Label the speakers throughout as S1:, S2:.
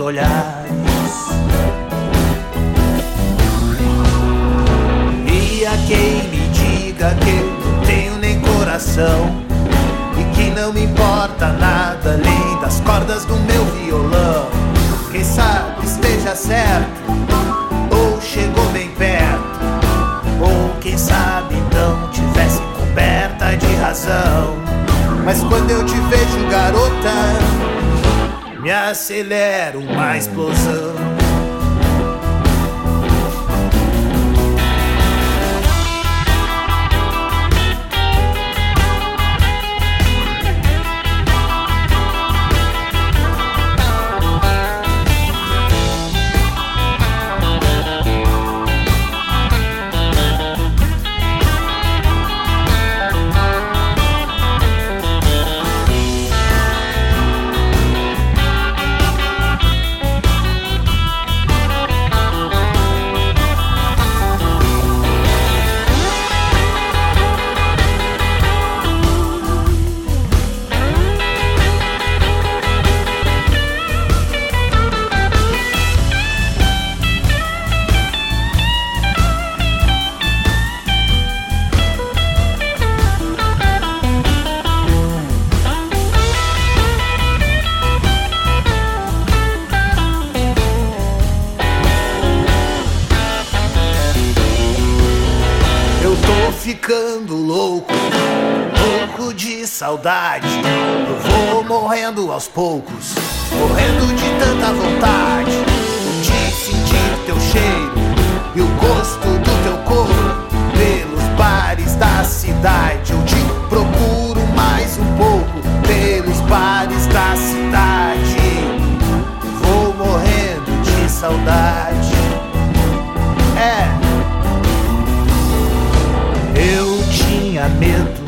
S1: como aos poucos, morrendo de tanta vontade de sentir teu cheiro e o gosto do teu corpo pelos bares da cidade. Eu te procuro mais um pouco pelos bares da cidade. Vou morrendo de saudade. É. Eu tinha medo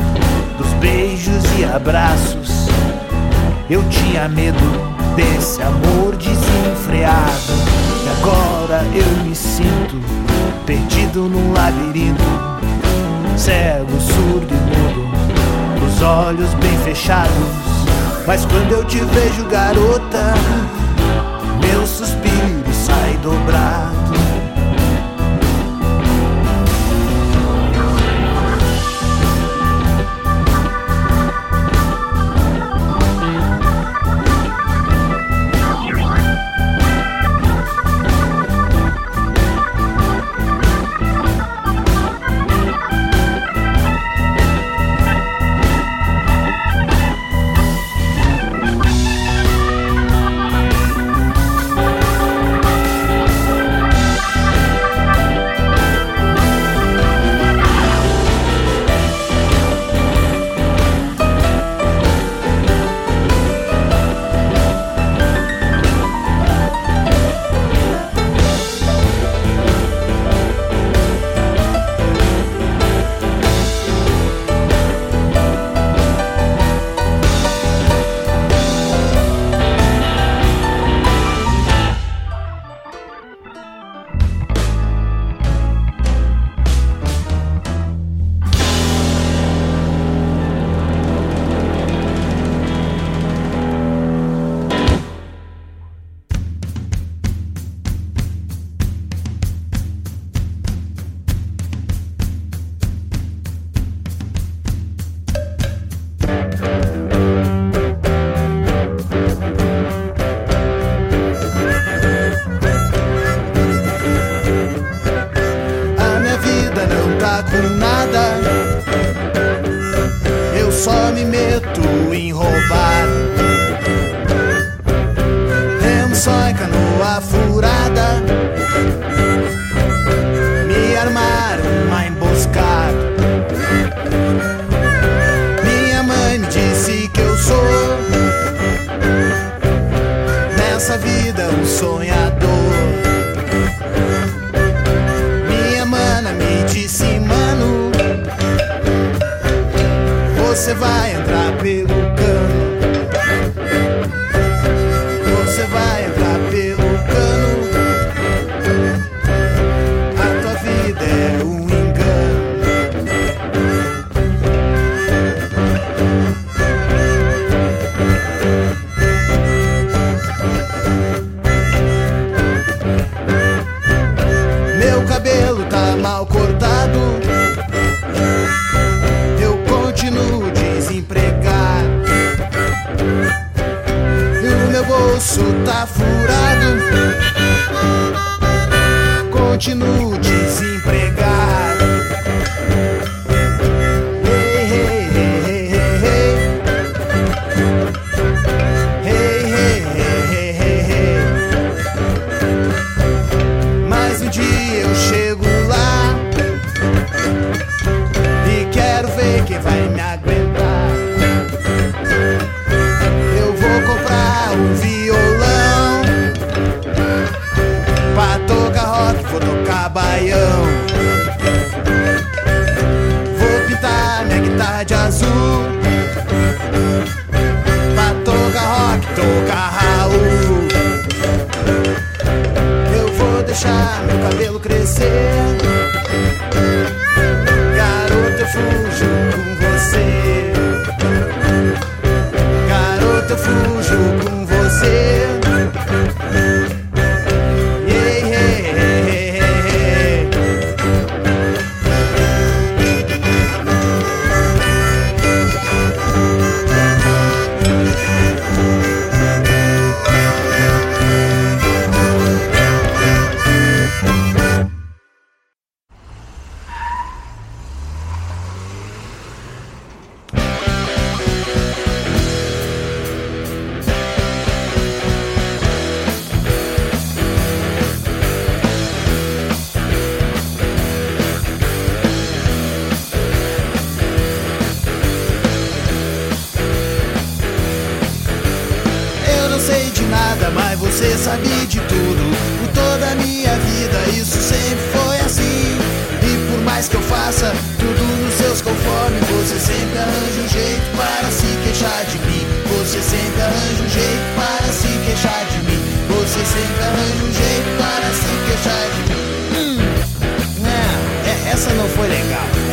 S1: dos beijos e abraços. Eu tinha medo desse amor desenfreado. E agora eu me sinto perdido num labirinto, cego, surdo e mudo, os olhos bem fechados. Mas quando eu te vejo, garota, meu suspiro sai dobrado.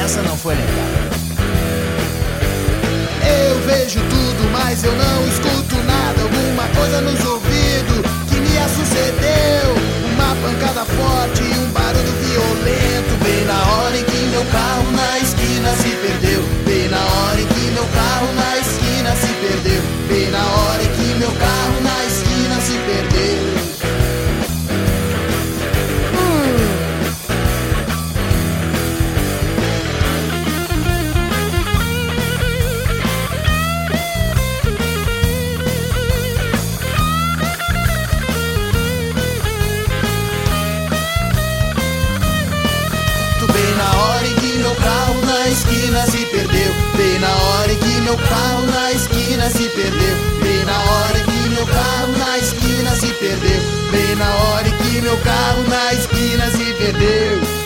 S1: essa não foi legal. Eu vejo tudo, mas eu não escuto nada. Alguma coisa nos ouvidos que me sucedeu. Uma pancada forte e um barulho violento. Bem na hora em que meu carro na esquina se perdeu. Bem na hora em que meu carro na meu carro na esquina se perdeu. Bem na hora que meu carro na esquina se perdeu. Bem na hora que meu carro na esquina se perdeu.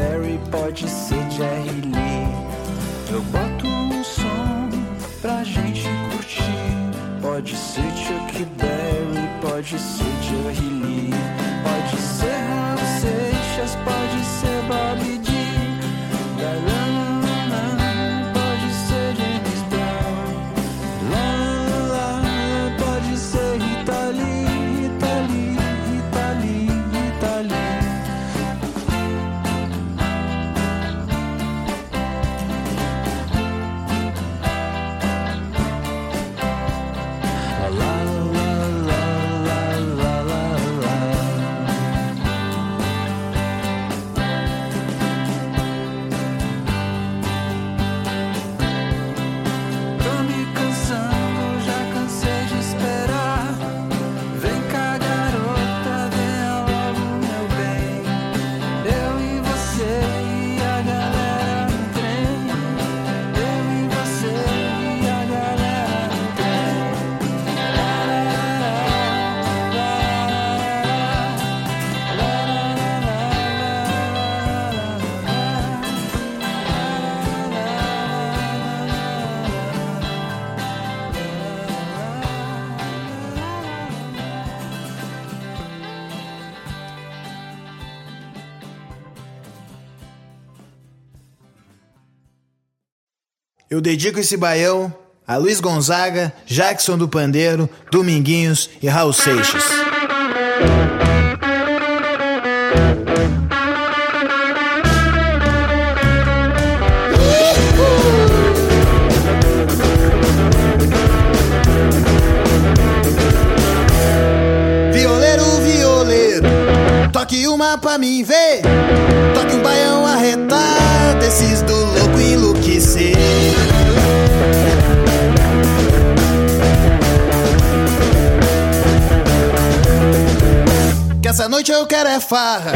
S2: Berry, pode ser Jerry Lee. Eu boto um som pra gente curtir. Pode ser Chuck Berry, pode ser Jerry Lee. Pode ser Raul Seixas, pode ser Bob. La,
S1: Eu dedico esse baião a Luiz Gonzaga, Jackson do Pandeiro, Dominguinhos e Raul Seixas. Violeiro, violeiro, toque uma pra mim ver. Toque um baião arretado, esses do louco enlouquecer. Essa noite eu quero é farra,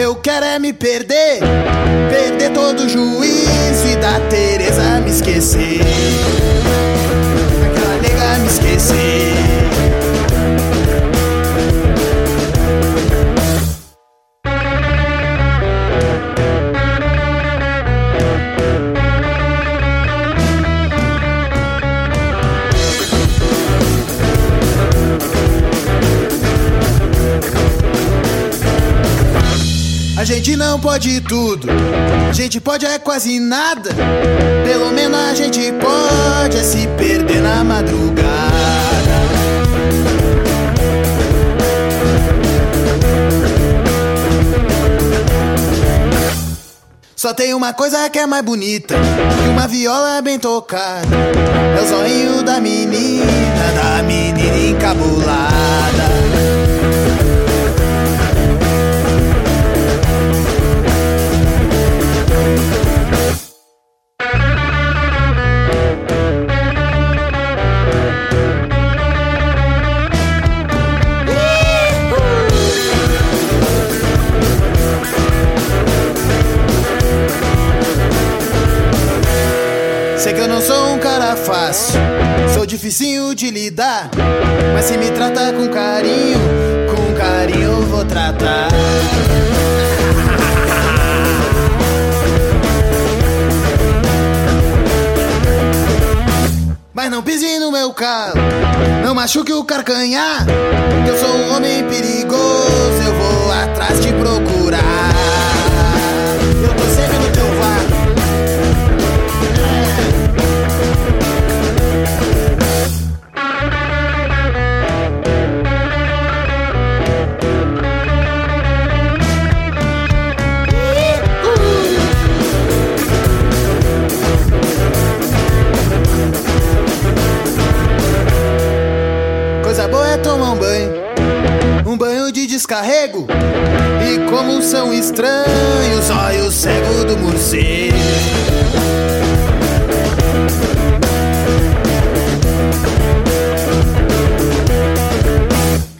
S1: eu quero é me perder. Perder todo o juízo e da Tereza me esquecer. Aquela nega me esquecer. A gente não pode tudo, a gente pode é quase nada. Pelo menos a gente pode é se perder na madrugada. Só tem uma coisa que é mais bonita que uma viola bem tocada. É o zoinho da menina, da menina encabulada. dificinho de lidar. Mas se me trata com carinho, com carinho eu vou tratar. Mas não pise no meu carro, não machuque o carcanhar. Que eu sou um homem perigoso. descarrego. E como são estranhos, olha o cego do morcego.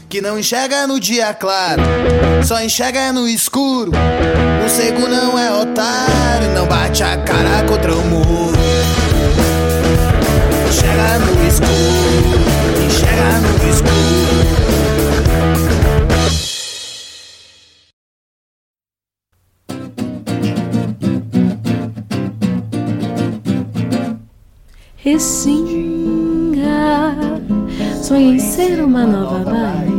S1: Que não enxerga no dia claro, só enxerga no escuro. O cego não é otário, não bate a cara contra o muro. Enxerga no escuro, enxerga no escuro.
S3: ser uma nova vibe.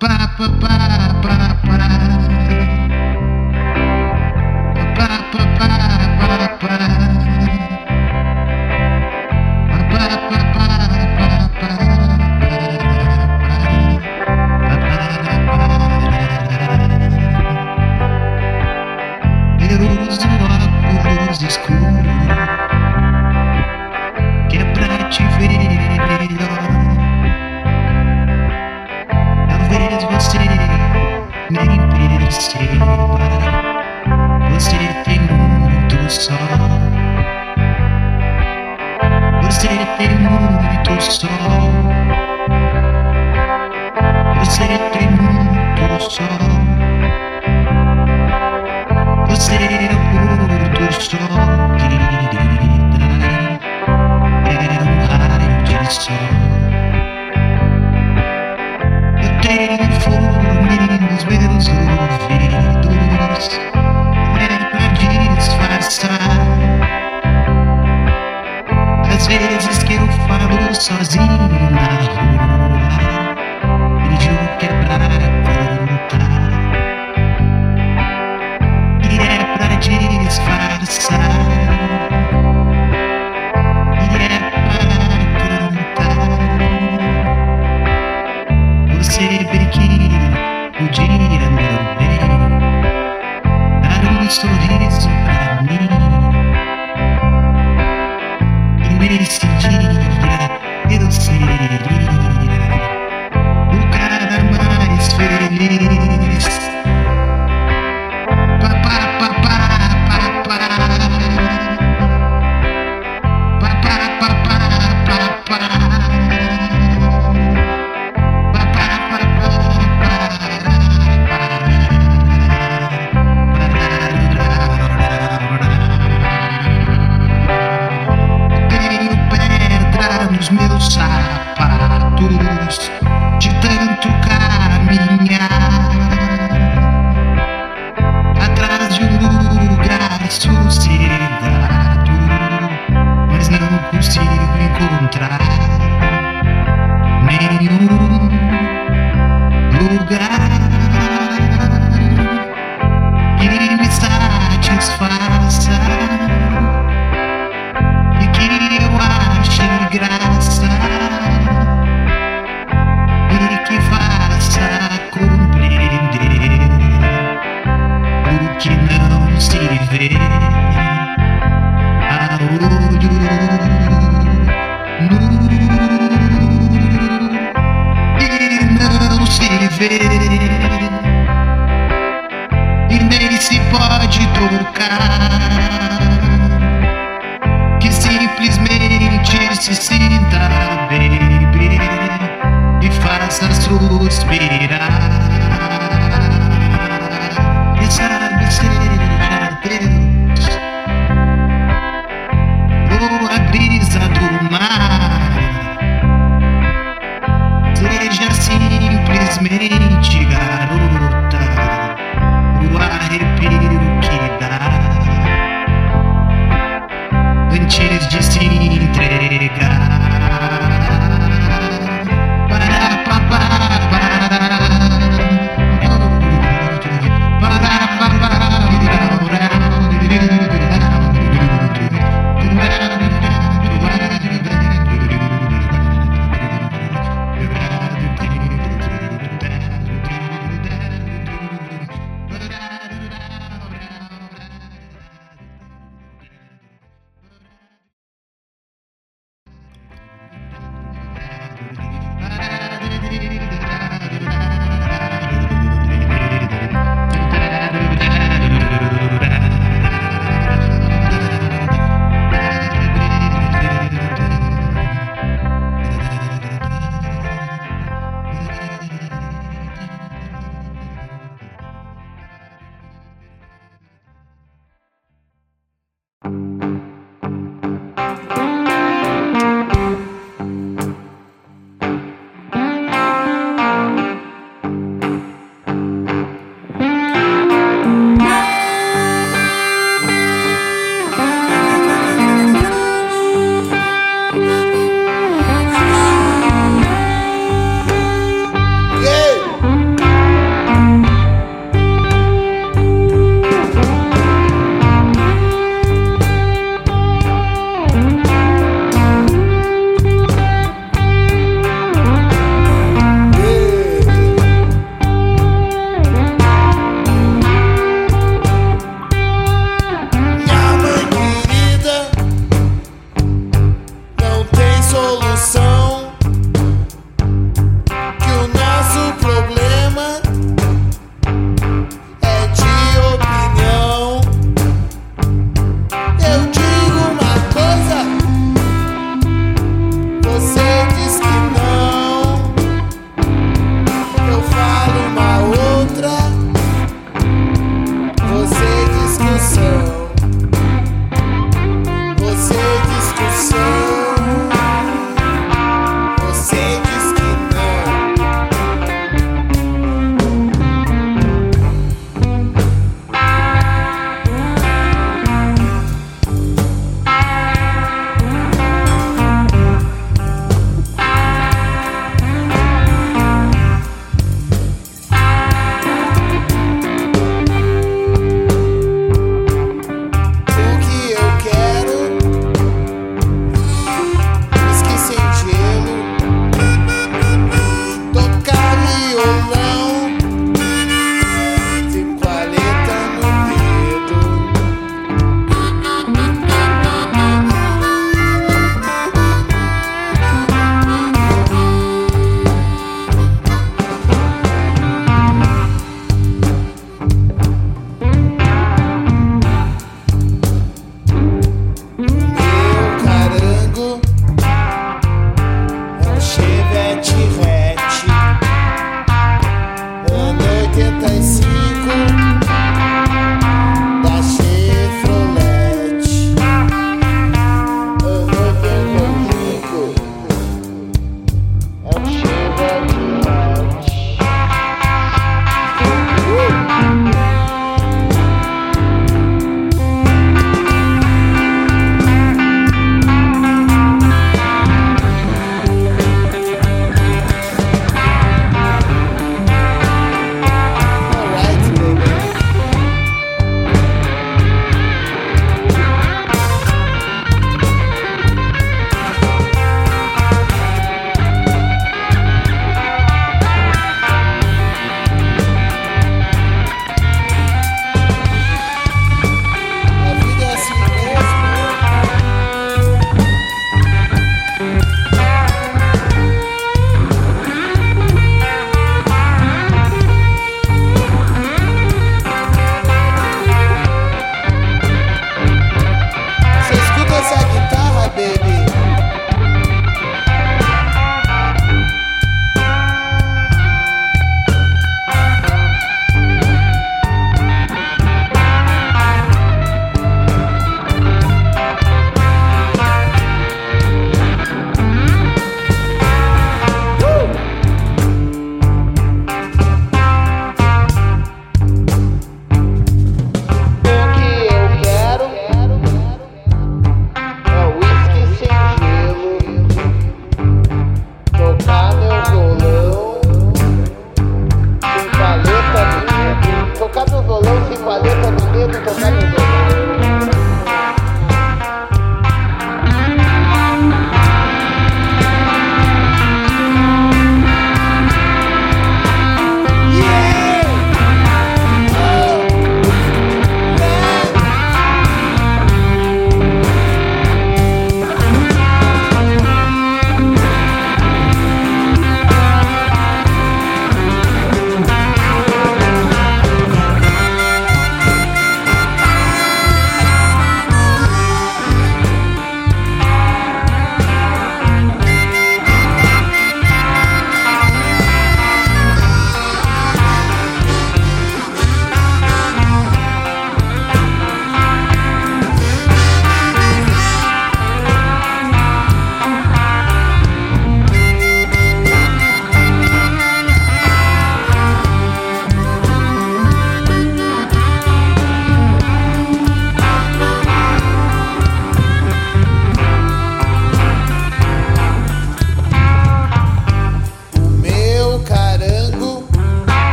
S1: ba ba ba ba. ba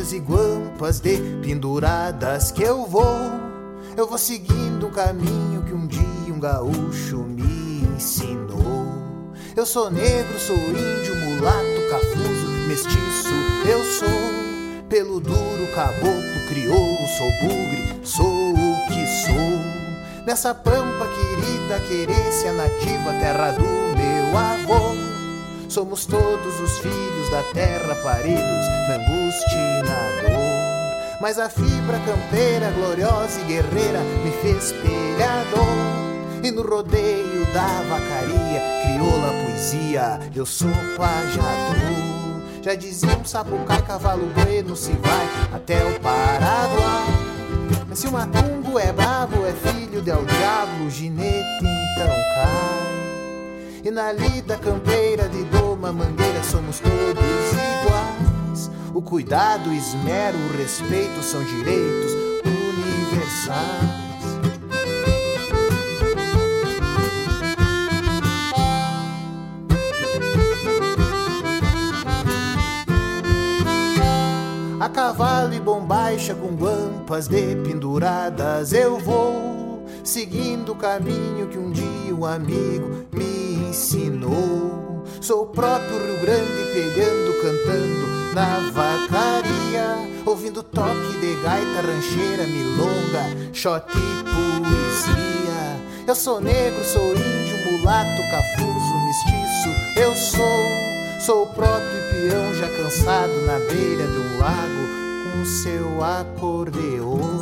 S1: bombachas e guampas de penduradas que eu vou. Eu vou seguindo o caminho que um dia um gaúcho me ensinou. Eu sou negro, sou índio, mulato, cafuso, mestiço, eu sou. Pelo duro, caboclo, crioulo, sou bugre, sou o que sou. Nessa pampa querida, querência nativa, terra do meu avô. Somos todos os filhos da terra paridos na angústia e na dor. Mas a fibra campeira, gloriosa e guerreira, me fez pelhador. E no rodeio da vacaria, crioula poesia, eu sou pajador. Já dizia um sapucai, cavalo bueno se vai até o Paraguai. Mas se o matungo é brabo, é filho del diabo, o ginete então cai. E na lida campeira de doma mangueira somos todos iguais. O cuidado, o esmero, o respeito são direitos universais. A cavalo e bombaixa com guampas dependuradas eu vou Seguindo o caminho que um dia um amigo me ensinou Sou o próprio Rio Grande pegando, cantando na vacaria Ouvindo toque de gaita, rancheira, milonga, shot e poesia. Eu sou negro, sou índio, mulato, cafuso, mestiço Eu sou. Sou o próprio peão já cansado na beira de um lago com seu acordeon.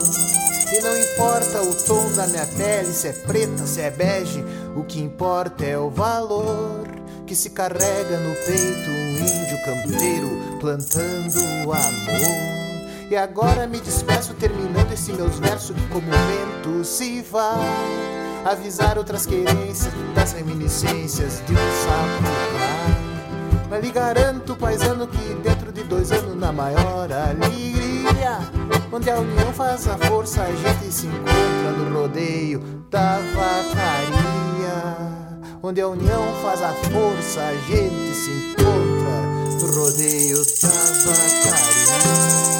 S1: E não importa importa o tom da minha pele, se é preta, se é bege, o que importa é o valor que se carrega no peito um índio campeiro plantando amor. E agora me despeço terminando esse meus versos como o vento se vai avisar outras querências das reminiscências de um sapo Mas lhe garanto, paisano, que dentro de dois anos, na maior alegria, onde a união faz a força, a gente se encontra no rodeio da vacaria. Onde a união faz a força, a gente se encontra rodeio da vacaria.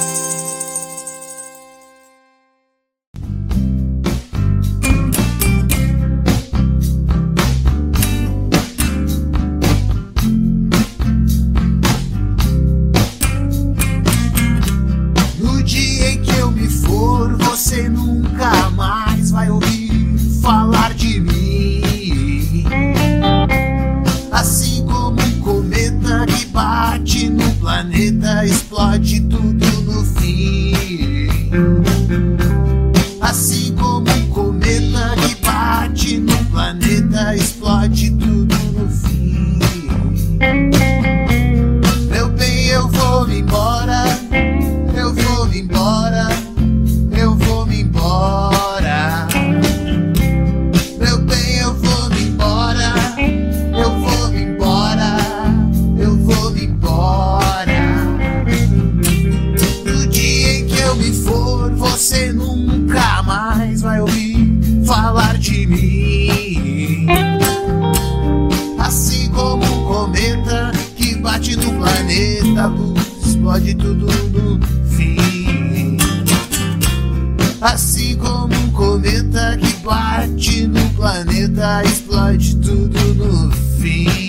S1: Assim como um cometa que bate no planeta, explode tudo no fim.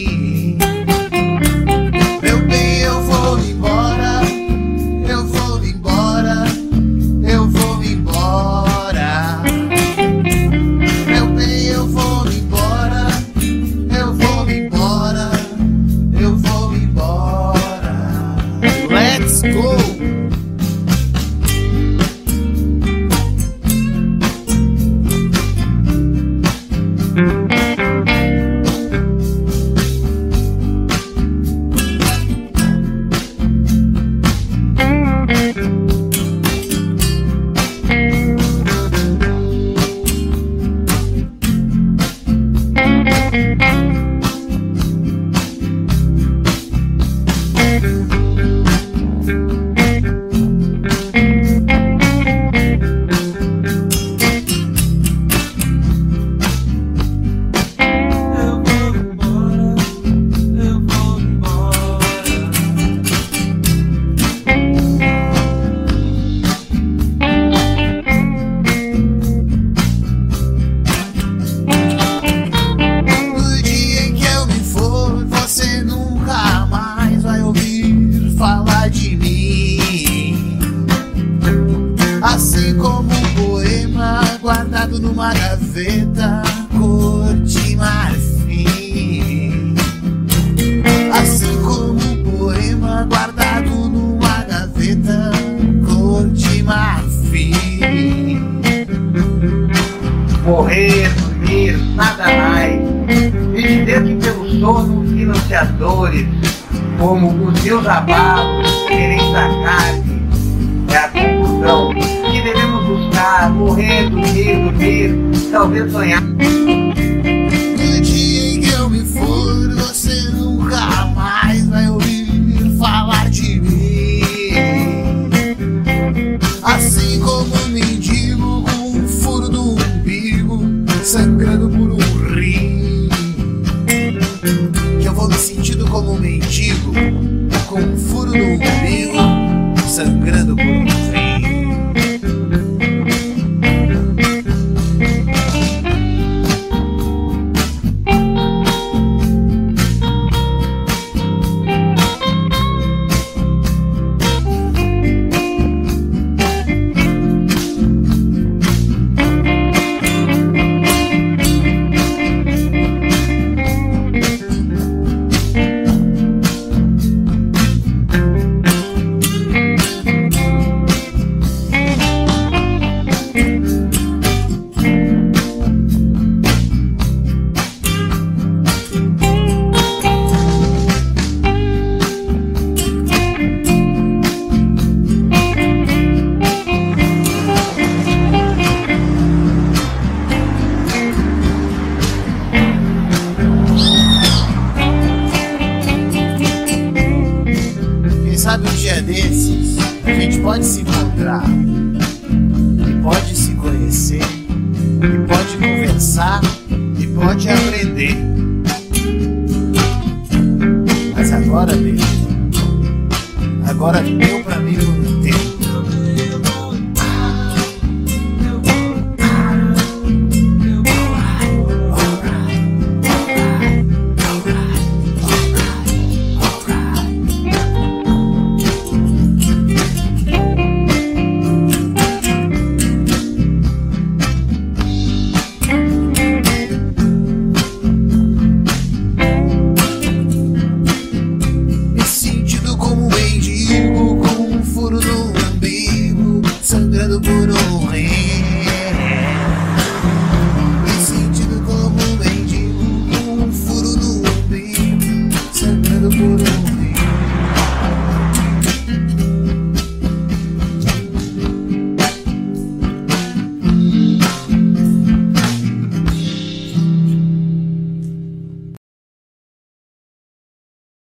S1: gaveta cor de marfim. Assim como um poema guardado numa gaveta cor de marfim.
S4: Morrer, dormir, nada mais. Vivendo pelo sono financiadores, como os seus abalos querem da carne. É a lá, morrer, dormir, dormir, talvez sonhar. No
S1: dia em que eu me for, você nunca mais vai ouvir falar de mim. Assim como um mendigo com um furo no umbigo, sangrando por um rir, Que eu vou me sentindo como um mendigo, com um furo no umbigo, sangrando por um